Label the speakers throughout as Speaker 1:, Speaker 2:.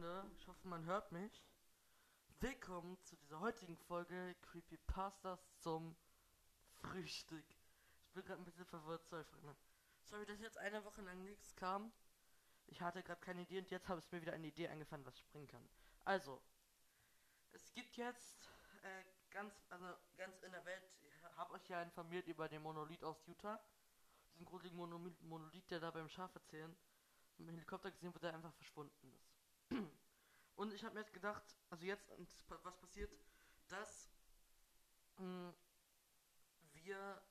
Speaker 1: Freunde, ich hoffe, man hört mich. Willkommen zu dieser heutigen Folge Creepypastas zum Frühstück. Ich bin gerade ein bisschen verwirrt, sorry, Freunde. Sorry, dass jetzt eine Woche lang nichts kam. Ich hatte gerade keine Idee und jetzt habe es mir wieder eine Idee eingefallen, was ich bringen kann. Also, es gibt jetzt äh, ganz, also ganz in der Welt, ich habe euch ja informiert über den Monolith aus Utah. Diesen gruseligen Monolith, der da beim Schaferzählen im Helikopter gesehen wird, der einfach verschwunden ist. Und ich habe mir jetzt gedacht, also jetzt, was passiert, dass mh, wir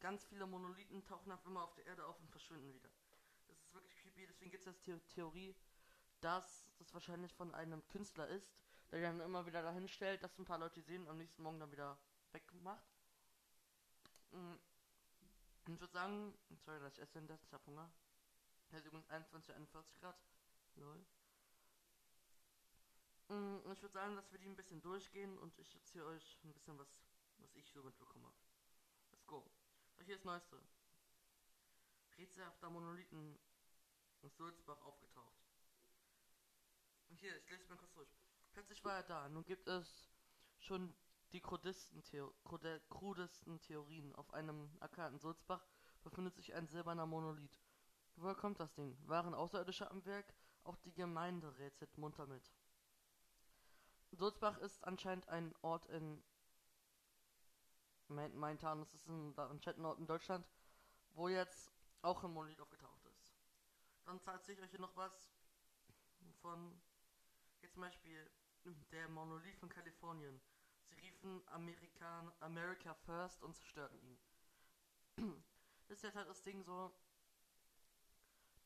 Speaker 1: ganz viele Monolithen tauchen auf immer auf der Erde auf und verschwinden wieder. Das ist wirklich creepy, deswegen gibt es jetzt die Theorie, dass das wahrscheinlich von einem Künstler ist, der dann immer wieder dahin stellt, dass ein paar Leute sehen und am nächsten Morgen dann wieder wegmacht. Und ich würde sagen, sorry, dass ich esse, ich habe Hunger. Es ist übrigens 21, 41 Grad. Lol. Mm, ich würde sagen, dass wir die ein bisschen durchgehen und ich erzähle euch ein bisschen was, was ich so mitbekommen habe. Let's go. So, hier ist das Neueste. Rätselhafter Monolithen aus Sulzbach aufgetaucht. Hier, ich lese mal kurz durch. Plötzlich war er da. Nun gibt es schon die krudesten, Theo krude krudesten Theorien. Auf einem Acker in Sulzbach befindet sich ein silberner Monolith. Woher kommt das Ding? Waren Außerirdische am Werk? Auch die Gemeinde rätselt munter mit. Sulzbach ist anscheinend ein Ort in Main Maintown, das ist ein, anscheinend ein Ort in Deutschland, wo jetzt auch ein Monolith aufgetaucht ist. Dann zeige ich euch hier noch was von, jetzt zum Beispiel der Monolith von Kalifornien. Sie riefen Amerikan America First und zerstörten ihn. Ist jetzt halt das Ding so,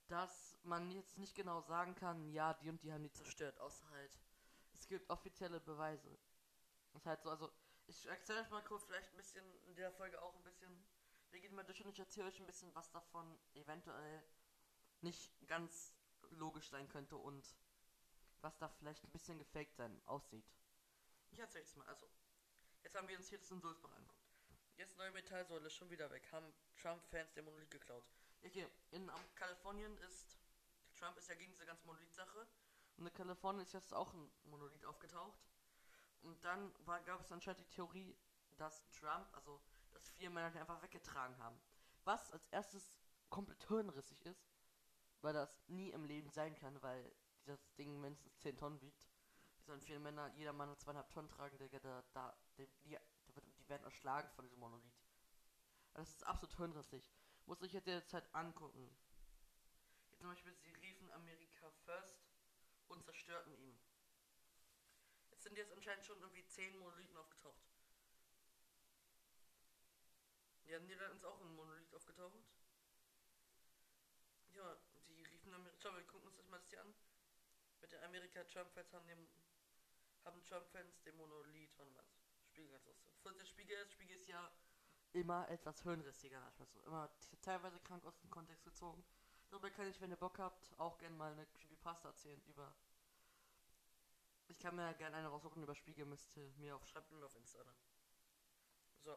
Speaker 1: dass man jetzt nicht genau sagen kann, ja, die und die haben die zerstört, außer halt, es gibt offizielle Beweise. Das halt so, also, ich erzähle euch mal kurz vielleicht ein bisschen in der Folge auch ein bisschen, wir gehen mal durch und ich erzähle euch ein bisschen, was davon eventuell nicht ganz logisch sein könnte und was da vielleicht ein bisschen gefaked sein aussieht. Ich erzähle es mal, also, jetzt haben wir uns hier das in Sulzbach angeguckt. Jetzt neue Metallsäule schon wieder weg, haben Trump-Fans den Monolith geklaut. Okay, in Kalifornien ist. Trump ist ja gegen diese ganze Monolith-Sache. In Kalifornien ist jetzt auch ein Monolith aufgetaucht. Und dann gab es anscheinend die Theorie, dass Trump, also dass vier Männer den einfach weggetragen haben. Was als erstes komplett hirnrissig ist, weil das nie im Leben sein kann, weil dieses Ding mindestens 10 Tonnen wiegt. Die sollen vier Männer, jeder Mann zweieinhalb Tonnen tragen, der, der, der, die, die, werden erschlagen von diesem Monolith. Das ist absolut hirnrissig muss ich jetzt derzeit angucken. Jetzt zum Beispiel, sie riefen Amerika First und zerstörten ihn. Jetzt sind jetzt anscheinend schon irgendwie 10 Monolithen aufgetaucht. Ja, in Niederlanden ist auch ein Monolith aufgetaucht. Ja, die riefen Amerika. Schau, wir gucken uns das mal das hier an. Mit den Amerika-Trump-Fans haben, dem, haben Trump-Fans den Monolith. Warte mal, Spiegel ganz aus. Der Spiegel ist, Spiegel ist ja immer etwas hirnrissiger, so. immer teilweise krank aus dem Kontext gezogen. Darüber kann ich, wenn ihr Bock habt, auch gerne mal eine Creepypasta erzählen über. Ich kann mir gerne eine raussuchen über Spiegel, müsst ihr mir auf, schreibt mir auf Insta. Dann. So.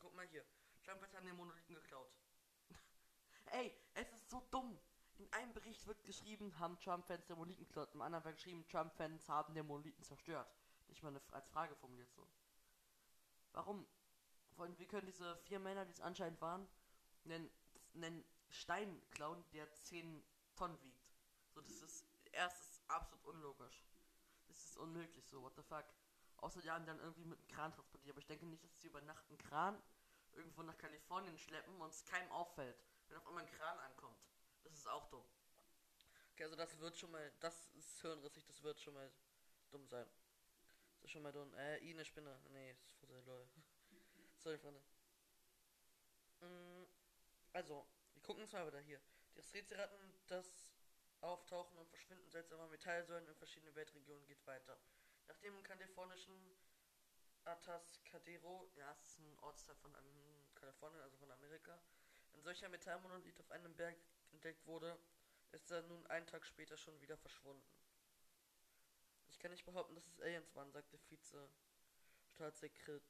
Speaker 1: Gucken mal hier. Trump hat den Monolithen geklaut. Ey, es ist so dumm. In einem Bericht wird geschrieben, haben Trump-Fans den Monolithen geklaut. Im anderen wird geschrieben, Trump-Fans haben den Monolithen zerstört. Nicht mal eine, als Frage formuliert so. Warum? von, wir können diese vier Männer, die es anscheinend waren, einen, einen Stein klauen, der 10 Tonnen wiegt. So, das ist erstes absolut unlogisch. Das ist unmöglich, so, what the fuck. Außer die haben dann irgendwie mit einem Kran transportiert. Aber ich denke nicht, dass sie über Nacht einen Kran irgendwo nach Kalifornien schleppen und es keinem auffällt, wenn auf einmal ein Kran ankommt. Das ist auch dumm. Okay, also das wird schon mal, das ist hirnrissig, das wird schon mal dumm sein. Das ist schon mal dumm. Äh, I, eine Spinne. Nee, das ist voll lol. Sorry, Freunde. Mm, also, wir gucken uns mal wieder hier. Das Rätselratten, das Auftauchen und Verschwinden seltsamer Metallsäulen in verschiedenen Weltregionen geht weiter. Nach dem kalifornischen Atascadero, ja, es ist ein Ortsteil von Kalifornien, also von Amerika, ein solcher Metallmonolith auf einem Berg entdeckt wurde, ist er nun einen Tag später schon wieder verschwunden. Ich kann nicht behaupten, dass es Aliens waren, sagte Vize-Staatssekretär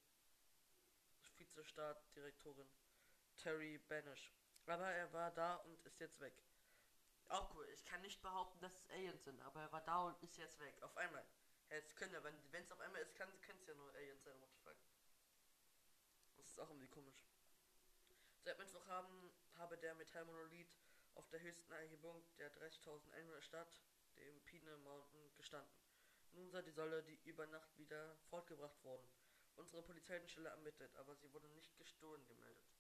Speaker 1: Vizestaatsdirektorin Terry Banish. Aber er war da und ist jetzt weg. Auch cool. Ich kann nicht behaupten, dass es Aliens sind, aber er war da und ist jetzt weg. Auf einmal. Jetzt können ja, wenn es auf einmal ist, kann es ja nur Aliens sein, what the fuck. Das ist auch irgendwie komisch. Seit Mittwoch haben, habe der Metallmonolith auf der höchsten Erhebung der 30.000 Einwohnerstadt, dem Pine Mountain, gestanden. Nun sei die Säule die über Nacht wieder fortgebracht worden. Unsere Polizei hat die Stelle ermittelt, aber sie wurde nicht gestohlen gemeldet.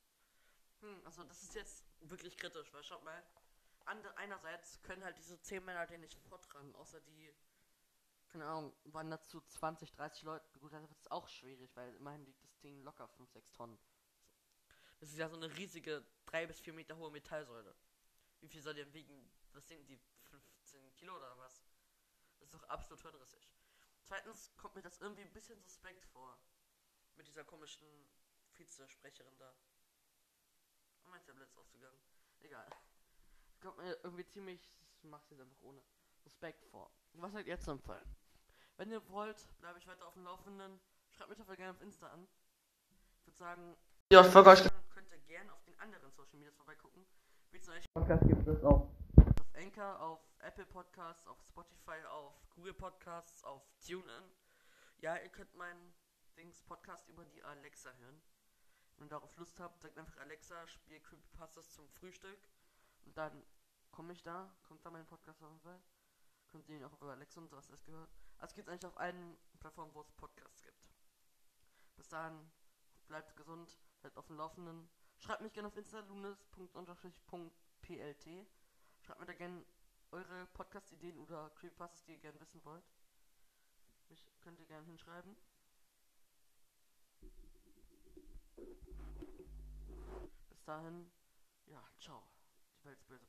Speaker 1: Hm, also das ist jetzt wirklich kritisch, weil schaut mal, einerseits können halt diese 10 Männer den nicht vortragen, außer die, keine Ahnung, waren dazu 20, 30 Leute. Gut, das ist auch schwierig, weil immerhin liegt das Ding locker 5, 6 Tonnen. Das ist ja so eine riesige 3 bis 4 Meter hohe Metallsäule. Wie viel soll die wiegen? Was sind die? 15 Kilo oder was? Das ist doch absolut verdrissig. Zweitens kommt mir das irgendwie ein bisschen suspekt vor. Mit dieser komischen Vizesprecherin da. Oh, mein Tablet ist ausgegangen. Egal. Kommt mir irgendwie ziemlich, ich mach's jetzt einfach ohne Respekt vor. Was halt jetzt zum Fall? Wenn ihr wollt, bleibe ich weiter auf dem Laufenden. Schreibt mich dafür gerne auf Insta an. Ich würde sagen, ja, euch. Könnt ihr gerne auf den anderen Social Medias vorbeigucken. Wie zum Beispiel Podcast gibt es auf, auf Anchor, auf Apple Podcasts, auf Spotify, auf Google Podcasts, auf TuneIn. Ja, ihr könnt meinen Dings Podcast über die Alexa hören. Wenn ihr darauf Lust habt, sagt einfach Alexa, spiel Creepypastas zum Frühstück. Und dann komme ich da, kommt da mein Podcast auf jeden Fall. Könnt ihr ihn auch über Alexa und sowas erst gehört. Also gibt es eigentlich auf allen Plattformen, wo es Podcasts gibt. Bis dahin, bleibt gesund, bleibt auf dem Laufenden. Schreibt mich gerne auf Insta, lunes.plt. Schreibt mir da gerne eure Podcast-Ideen oder Creepypastas, die ihr gerne wissen wollt. Mich könnt ihr gerne hinschreiben. Bis dahin, ja, ciao. Die Welt ist böse.